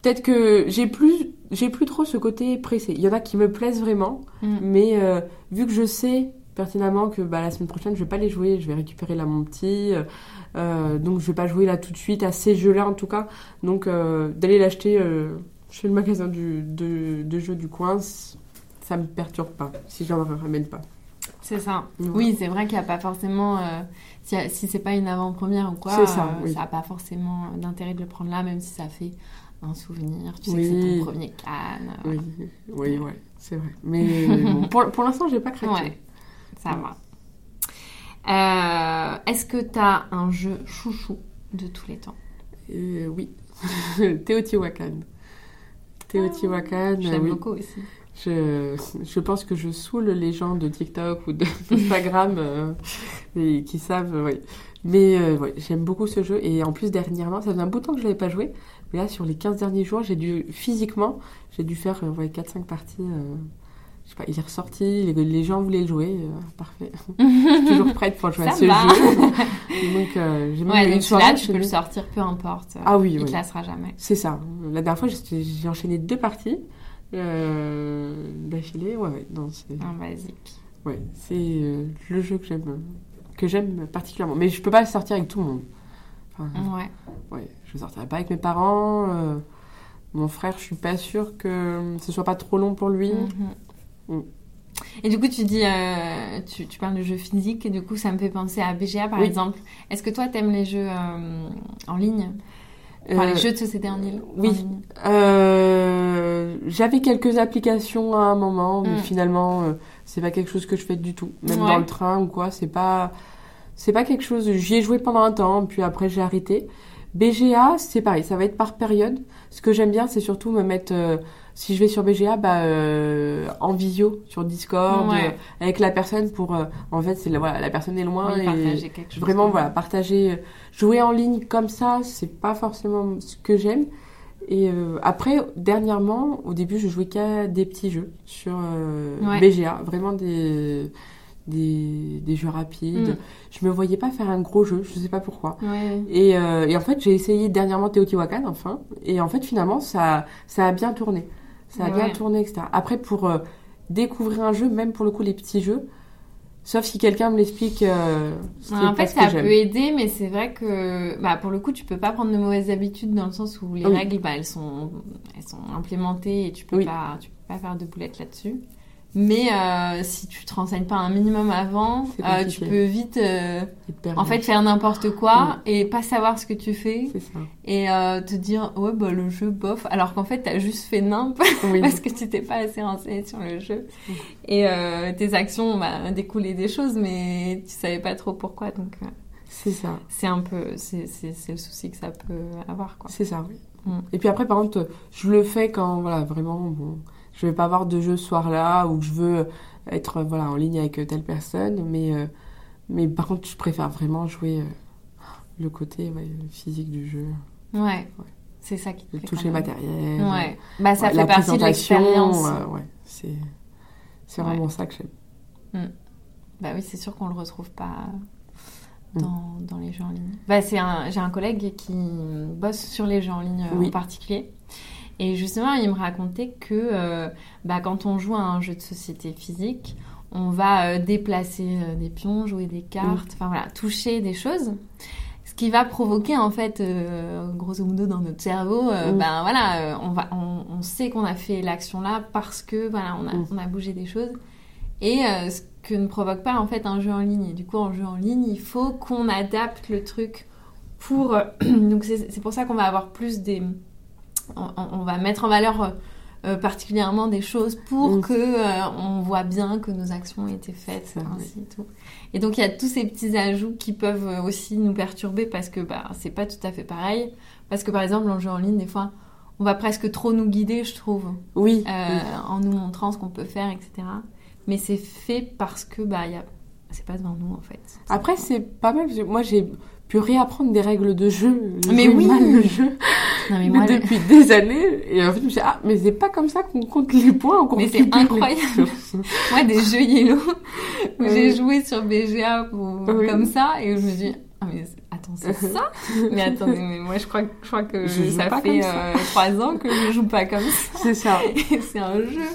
peut-être que j'ai plus, j'ai plus trop ce côté pressé. Il y en a qui me plaisent vraiment,
Mm.
mais euh, vu que je sais pertinemment que bah, la semaine prochaine, je vais pas les jouer, je vais récupérer là mon petit. euh, euh, donc je vais pas jouer là tout de suite à ces jeux-là en tout cas. Donc euh, d'aller l'acheter euh, chez le magasin du, de, de jeux du coin, ça me perturbe pas si j'en ramène pas.
C'est ça.
Ouais.
Oui, c'est vrai qu'il n'y a pas forcément. si si c'est pas une avant-première ou quoi,
C'est ça,
euh,
oui.
ça n'a pas forcément d'intérêt de le prendre là, même si ça fait un souvenir. Tu sais que
Oui.
c'est ton premier Cannes. euh,
Oui, oui, ouais, c'est vrai. Mais bon, pour, pour l'instant, j'ai pas craqué.
Ouais, ça va. Euh, Est-ce que tu as un jeu chouchou de tous les temps?
Euh, oui, Teotihuacan. Teotihuacan,
J'aime
oui.
beaucoup aussi.
Je, je pense que je saoule les gens de TikTok ou de- d'Instagram euh, et qui savent, oui. Mais euh, ouais, j'aime beaucoup ce jeu et en plus dernièrement, ça faisait un bout de temps que je l'avais pas joué. Mais là, sur les 15 derniers jours, j'ai dû, physiquement, j'ai dû faire euh, ouais, 4-5 parties. Euh, je sais pas, il est ressorti, les, les gens voulaient le jouer, euh, parfait. je suis toujours prête pour jouer à ce
va.
jeu. Donc, euh, j'ai même
Ouais,
une
donc
soirée,
là, tu peux le sortir peu importe.
Ah oui,
Il
oui.
te lassera jamais.
C'est ça. La dernière fois, j'ai enchaîné deux parties euh, d'affilée. Ouais, ouais, non, c'est
Un basique.
ouais, c'est euh, le jeu que j'aime que j'aime particulièrement. Mais je peux pas le sortir avec tout le monde. Enfin,
Ouais.
ouais, je le sortirai pas avec mes parents. euh, mon frère, je suis pas sûre que ce soit pas trop long pour lui.
Mhm.
Mm.
Et du coup, tu dis, euh, tu, tu parles de jeux physiques, et du coup, ça me fait penser à BGA par
Oui.
exemple. Est-ce que toi, t'aimes les jeux euh, en ligne? Enfin,
Euh,
les jeux de société en ligne
oui. J'avais quelques applications à un moment, mais
Mm.
finalement, c'est pas quelque chose que je fais du tout. Même
Ouais.
dans le train ou quoi, c'est pas, c'est pas quelque chose. J'y ai joué pendant un temps, puis après j'ai arrêté. BGA, c'est pareil, ça va être par période. Ce que j'aime bien, c'est surtout me mettre. euh, si je vais sur BGA, bah, euh, en visio, sur Discord,
Ouais.
euh, avec la personne pour. euh, en fait, c'est la, voilà, la personne est loin
Oui,
et
partager quelque chose.
Vraiment, voilà, partager, euh, jouer en ligne comme ça, c'est pas forcément ce que j'aime. Et euh, après, dernièrement, au début, je jouais qu'à des petits jeux sur euh,
Ouais.
BGA, vraiment des, des, des jeux rapides.
Mm.
Je me voyais pas faire un gros jeu, je sais pas pourquoi.
Ouais.
Et, euh, et en fait, j'ai essayé dernièrement Teotihuacan, enfin. Et en fait, finalement, ça, ça a bien tourné. Ça a
Ouais.
bien tourné, etc. Après, pour euh, découvrir un jeu, même pour le coup, les petits jeux, sauf si quelqu'un me l'explique, euh,
Ouais, en fait, ça peut aider, mais c'est vrai que, bah, pour le coup, tu peux pas prendre de mauvaises habitudes dans le sens où les
Oui.
règles, bah, elles sont, elles sont implémentées et tu peux
Oui.
pas, tu peux pas faire de boulettes là-dessus. Mais euh, si tu te renseignes pas un minimum avant, euh, tu peux vite, euh, en fait, faire n'importe quoi et pas savoir ce que tu fais
ça.
et te dire ouais bah le jeu bof, alors qu'en fait t'as juste fait nimp
Oui.
parce que tu t'es pas assez renseigné sur le jeu et tes actions bah, découlaient des choses mais tu savais pas trop pourquoi donc.
C'est ça.
c'est un peu c'est le souci que ça peut avoir quoi
C'est ça, oui.
Mm.
Et puis après, par contre, je le fais quand, voilà, vraiment, bon, je vais pas avoir de jeu ce soir-là ou que je veux être, voilà, en ligne avec telle personne, mais, euh, mais par contre, je préfère vraiment jouer euh, le côté ouais, physique du jeu,
ouais, c'est ça qui
le toucher matériel,
ouais. bah ça
ouais,
fait
la
partie de l'expérience.
euh, ouais, c'est, c'est vraiment ça que j'aime.
bah oui c'est sûr qu'on le retrouve pas
Mm.
dans, dans les jeux en ligne. Bah c'est un j'ai un collègue qui bosse sur les jeux en ligne euh,
Oui.
en particulier et justement il me racontait que euh, bah quand on joue à un jeu de société physique on va euh, déplacer euh, des pions jouer des cartes enfin voilà toucher des choses ce qui va provoquer en fait euh, grosso modo dans notre cerveau euh,
Mm.
ben voilà on va on, on sait qu'on a fait l'action là parce que voilà on a
Mm.
on a bougé des choses et euh, ce que ne provoque pas en fait un jeu en ligne et du coup en jeu en ligne il faut qu'on adapte le truc pour donc c'est pour ça qu'on va avoir plus des on, va mettre en valeur euh, euh, particulièrement des choses pour
Mm.
que euh, on voit bien que nos actions ont été faites ainsi et tout et donc il y a tous ces petits ajouts qui peuvent aussi nous perturber parce que bah c'est pas tout à fait pareil parce que par exemple en jeu en ligne des fois on va presque trop nous guider je trouve
Oui,
euh,
oui.
en nous montrant ce qu'on peut faire, etc. Mais c'est fait parce que bah y a... c'est pas devant nous en fait.
Après, c'est pas mal, moi, j'ai pu réapprendre des règles de jeu. Je
Mais oui.
mal le jeu.
Non mais
Mais
moi, le-
depuis des années, et en fait, je me suis dit, ah, mais c'est pas comme ça qu'on compte les points, qu'on
Mais c'est incroyable. moi des jeux Yellow où
Oui.
j'ai joué sur BGA pour-
Oui.
comme ça et je me dis ah mais attends c'est ça? Mais attendez mais moi je crois que je crois que
Je
ça fait euh, trois ans que je joue pas comme ça.
C'est ça.
Et c'est un jeu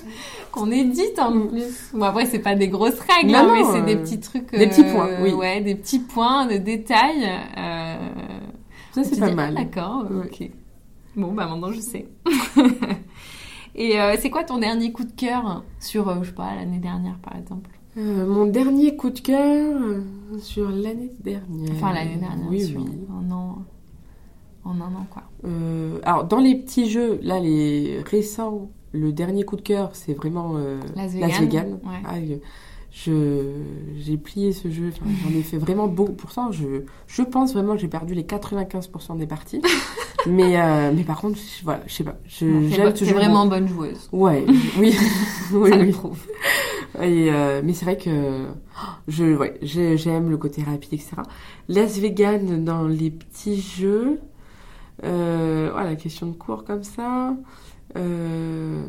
qu'on édite en
Mm.
plus. Bon après c'est pas des grosses règles,
Non,
hein, mais c'est des
euh,
petits trucs.
des petits points, oui.
Ouais, des petits points de détails. euh,
Ça, c'est pas
dis,
mal.
ah, D'accord,
Ouais.
ok. Bon, bah maintenant je sais. Et euh, c'est quoi ton dernier coup de cœur sur, euh, je sais pas, l'année dernière par exemple?
Euh, mon dernier coup de cœur euh, sur l'année dernière.
Enfin, l'année dernière,
Oui,
sur
oui.
un an. En un an, quoi.
Euh, alors, dans les petits jeux, là, les récents, le dernier coup de cœur, c'est vraiment euh,
Las
Las
Vegas.
Vegas.
Ouais.
Ah, je- j'ai plié ce jeu, enfin, j'en ai fait vraiment beaucoup. Pourtant, je, je pense vraiment que j'ai perdu les 95% des parties. mais, euh, mais par contre, je- voilà, je sais pas. Je, j'aime ce jeu.
vraiment bonne joueuse.
Ouais, oui, oui,
Ça le
oui.
prouve.
Et, euh, mais c'est vrai que je, ouais, j'ai- j'aime le côté rapide, etc. Las Vegas dans les petits jeux, euh, voilà, question de cours comme ça. Euh,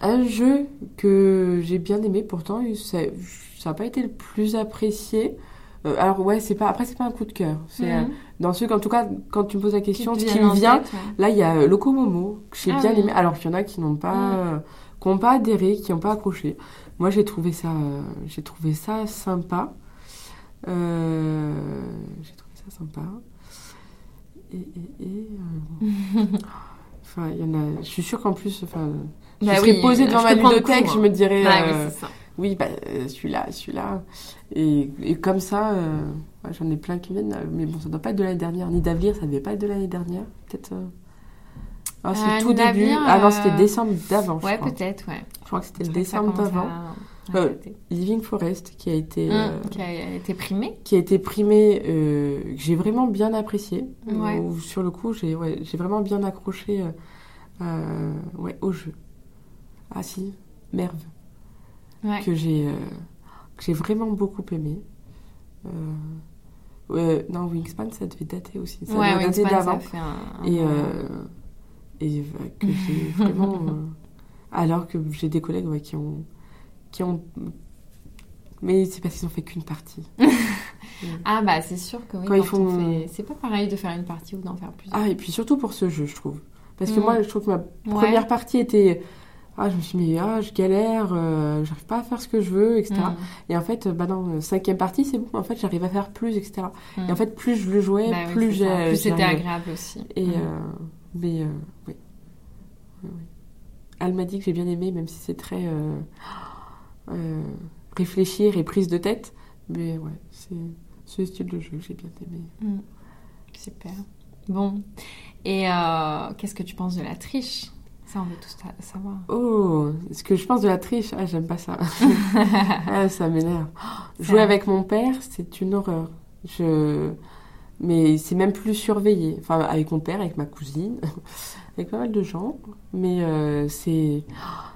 un jeu que j'ai bien aimé, pourtant ça n'a pas été le plus apprécié. Euh, alors ouais, c'est pas après c'est pas un coup de cœur. C'est euh,
Mhm.
dans ceux qu'en tout cas quand tu me poses la question, ce qui me
en
vient,
tête, ouais.
Là, il y a euh, Locomomo, que j'ai
Ah
bien
oui.
aimé. Alors qu'il y en a qui n'ont pas, euh, qui n'ont pas adhéré, qui n'ont pas accroché. Moi, j'ai trouvé ça, euh, j'ai trouvé ça sympa. Euh, j'ai trouvé ça sympa. Et, et, et, euh, enfin, il y en a. Je suis sûre qu'en plus, enfin, je
Bah
serais
oui,
posée devant ma bibliothèque, je me dirais.
Ouais,
euh,
oui,
bah, euh, celui-là, celui-là. Et, et comme ça, euh, ouais, j'en ai plein qui viennent. Mais bon, ça doit pas être de l'année dernière. Ni d'avenir, ça devait pas être de l'année dernière. Peut-être. euh, Ah, c'est tout début. Ah non, c'était décembre d'avant,
Ouais, peut-être, ouais.
Je crois que c'était le décembre d'avant.
à
Euh. Living Forest, qui a été,
Hum,
euh,
Qui a été primé.
qui a été primé, euh, que j'ai vraiment bien apprécié.
Ouais.
Où, sur le coup, j'ai ouais, j'ai vraiment bien accroché euh, ouais, au jeu. Ah si, Merve.
Ouais.
que j'ai que j'ai vraiment beaucoup aimé. Non, Wingspan, ça devait dater aussi. Ça
ouais, Wingspan,
d'avant.
un...
Et, et que j'ai vraiment. alors que j'ai des collègues ouais, qui ont qui ont Mais c'est parce qu'ils ont fait qu'une partie.
Ah bah c'est sûr que oui,
Quand
quand
ils
on
font-
fait- C'est pas pareil de faire une partie ou d'en faire plusieurs.
Ah, et puis surtout pour ce jeu, je trouve. Parce que
Mm.
moi, je trouve que ma
Ouais.
première partie était. Ah, je me suis dit, ah, je galère, euh, j'arrive pas à faire ce que je veux, etc.
Mm.
Et en fait, euh, bah non, euh, cinquième partie, c'est bon. En fait, j'arrive à faire plus, etc.
Mm.
Et en fait, plus je le jouais,
Bah
plus j'ai.
Plus c'était agréable aussi.
Et, euh, mais, euh, oui. Oui, oui. Elle m'a dit que j'ai bien aimé, même si c'est très. Euh, réfléchir et prise de tête. Mais ouais, c'est ce style de jeu que j'ai bien aimé.
Mm. Super. Bon. Et euh, qu'est-ce que tu penses de la triche? Ça, on veut tous sa- savoir.
Oh, ce que je pense de la triche, ah, j'aime pas ça. ah, ça m'énerve. Jouer
Ça-
avec mon père, c'est une horreur. Je... Mais c'est même plus surveillé. Enfin, avec mon père, avec ma cousine, avec pas mal de gens. Mais euh, c'est.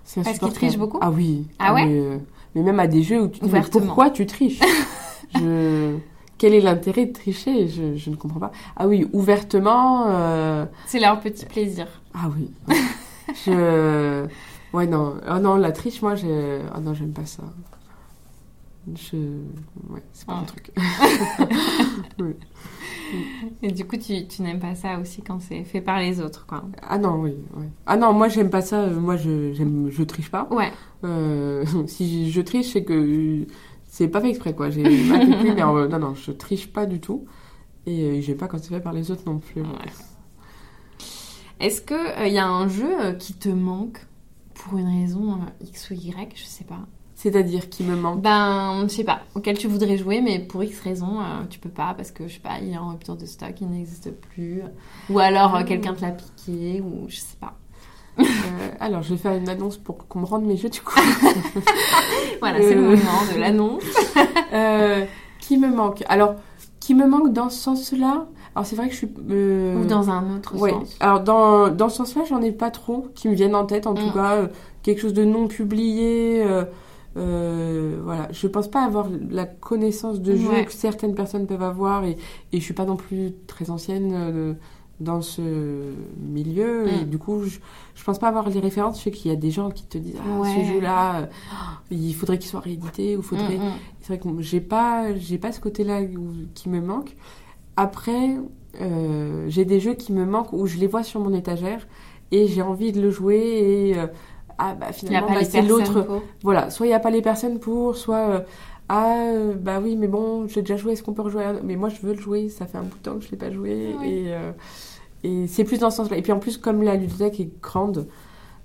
c'est
Parce qu'il
insupportable.
triche beaucoup
Ah oui.
Ah ouais
mais, euh, mais même à des jeux où tu te dis, pourquoi tu triches je... Quel est l'intérêt de tricher? Je, je ne comprends pas. Ah oui, ouvertement. euh,
C'est leur petit plaisir.
ah oui. je. Ouais, non. Oh non, la triche, moi, j'ai. Ah non, j'aime pas ça. Je. Ouais, c'est pas mon truc.
Et du coup, tu, tu n'aimes pas ça aussi quand c'est fait par les autres, quoi.
Ah non, oui. ouais. Ah non, moi, j'aime pas ça. Euh, Moi, je, je triche pas.
Ouais.
Euh, si je triche, c'est que. C'est pas fait exprès, quoi. J'ai mais euh, non, non, je triche pas du tout. Et euh, j'aime pas quand c'est fait par les autres non plus.
Ouais. Est-ce qu'il y a un jeu euh, qui te manque pour une raison euh, X ou Y Je sais pas.
C'est-à-dire qui me manque.
Ben, je sais pas, auquel tu voudrais jouer, mais pour X raison, euh, tu peux pas parce que, je sais pas, il est en rupture de stock, il n'existe plus. Ou alors euh, quelqu'un te l'a piqué, ou je sais pas.
Euh, alors, je vais faire une annonce pour qu'on me rende mes jeux, du coup.
Voilà, c'est le
Euh.
moment de l'annonce.
Qui me manque? Alors, qui me manque dans ce sens-là? Alors, c'est vrai que je suis.
Ou dans un autre
ouais.
sens.
Alors, dans, dans ce sens-là, j'en ai pas trop qui me viennent en tête, en tout
Mm.
cas. quelque chose de non publié. Euh, voilà, je pense pas avoir la connaissance de jeu
Ouais.
que certaines personnes peuvent avoir et, et je suis pas non plus très ancienne euh, dans ce milieu et
Mm.
du coup je, je pense pas avoir les références. Je sais qu'il y a des gens qui te disent ah,
Ouais.
ce jeu-là, euh, il faudrait qu'il soit réédité ou faudrait
Mm, mm.
c'est vrai que j'ai pas, j'ai pas ce côté-là qui me manque. Après, j'ai des jeux qui me manquent où je les vois sur mon étagère et j'ai envie de le jouer et ah bah
Il n'y a
finalement
pas
bah,
les
c'est
personnes
l'autre.
pour.
Voilà, soit il y a pas les personnes pour, soit euh, ah euh, bah oui mais bon j'ai déjà joué, est-ce qu'on peut rejouer Mais moi je veux le jouer, ça fait un bout de temps que je l'ai pas joué
Oui.
et euh, et c'est plus dans ce sens-là. Et puis en plus comme la ludothèque est grande,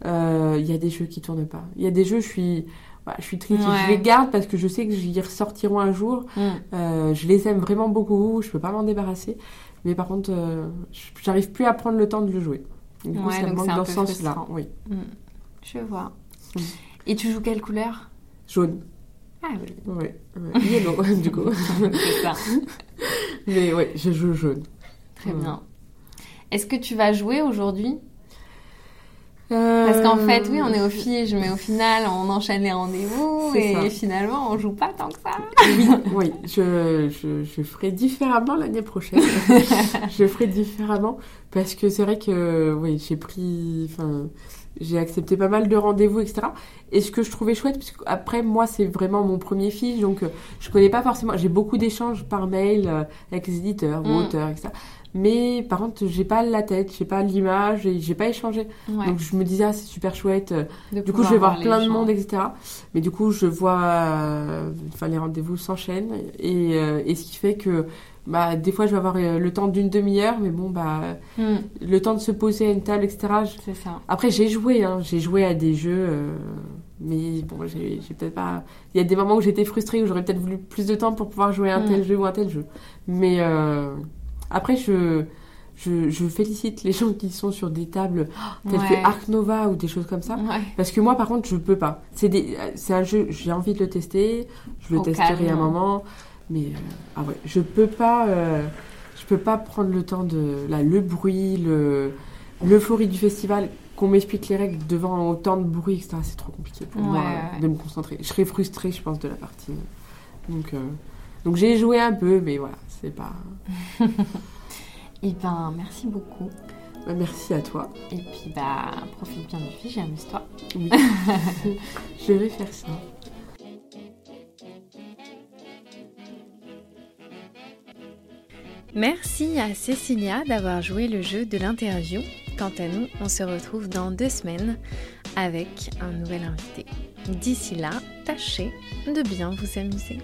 euh, il y a des jeux qui tournent pas. Il y a des jeux je suis voilà, je suis triste,
Ouais.
je les garde parce que je sais que j'y ressortiront un jour.
Mm.
Je les aime vraiment beaucoup, je peux pas m'en débarrasser. Mais par contre, j'arrive plus à prendre le temps de le jouer. Du coup,
Ouais,
ça
donc
manque dans ce sens-là. Oui.
Mm. Je vois.
Mm.
Et tu joues quelle couleur?
Jaune.
Ah oui,
Oui. Ouais. Yellow, du coup.
c'est ça.
Mais oui, je joue jaune.
Très
Ouais.
bien. Est-ce que tu vas jouer aujourd'hui?
Euh,
Parce qu'en fait, oui, on est au fige, mais au final, on enchaîne les rendez-vous et
ça.
finalement, on joue pas tant que ça.
Oui, oui je, je, je ferai différemment l'année prochaine. je ferai différemment parce que c'est vrai que oui, j'ai pris, enfin, j'ai accepté pas mal de rendez-vous, etc. Et ce que je trouvais chouette, parce qu'après moi c'est vraiment mon premier fiche, donc euh, je connais pas forcément. J'ai beaucoup d'échanges par mail euh, avec les éditeurs ou
Mm.
auteurs, etc. Mais par contre, j'ai pas la tête, j'ai pas l'image, j'ai pas échangé.
Ouais.
Donc je me disais ah c'est super chouette. euh,
de
du coup, je vais voir plein de monde, etc. Mais du coup, je vois, euh, enfin, les rendez-vous s'enchaînent et, euh, et ce qui fait que, bah, des fois, je vais avoir le temps d'une demi-heure, mais bon, bah,
Mm,
le temps de se poser à une table, etc.
c'est ça.
Après, j'ai joué, hein, j'ai joué à des jeux, euh, mais bon, j'ai peut-être pas. Il y a des moments où j'étais frustrée, où j'aurais peut-être voulu plus de temps pour pouvoir jouer à un
Mm.
tel jeu ou un tel jeu. Mais euh, après, je. Je, je félicite les gens qui sont sur des tables telles
Ouais.
que Arc Nova ou des choses comme ça.
Ouais.
Parce que moi, par contre, je peux pas. C'est un jeu, j'ai envie de le tester, je le
Au
testerai
calme.
un moment, mais euh, ah ouais, je peux pas, euh, je peux pas prendre le temps de là, le bruit, le l'euphorie du festival, qu'on m'explique les règles devant autant de bruit, etc. C'est trop compliqué pour
Ouais,
moi euh,
ouais.
de me concentrer. Je serais frustrée, je pense, de la partie. Donc, euh, donc j'ai joué un peu, mais voilà, c'est pas.
et eh ben, merci beaucoup.
Bah, merci à toi.
Et puis, bah, profite bien du film, amuse-toi.
Oui. Je vais faire ça.
Merci à Cécilia d'avoir joué le jeu de l'interview. Quant à nous, on se retrouve dans deux semaines avec un nouvel invité. D'ici là, tâchez de bien vous amuser.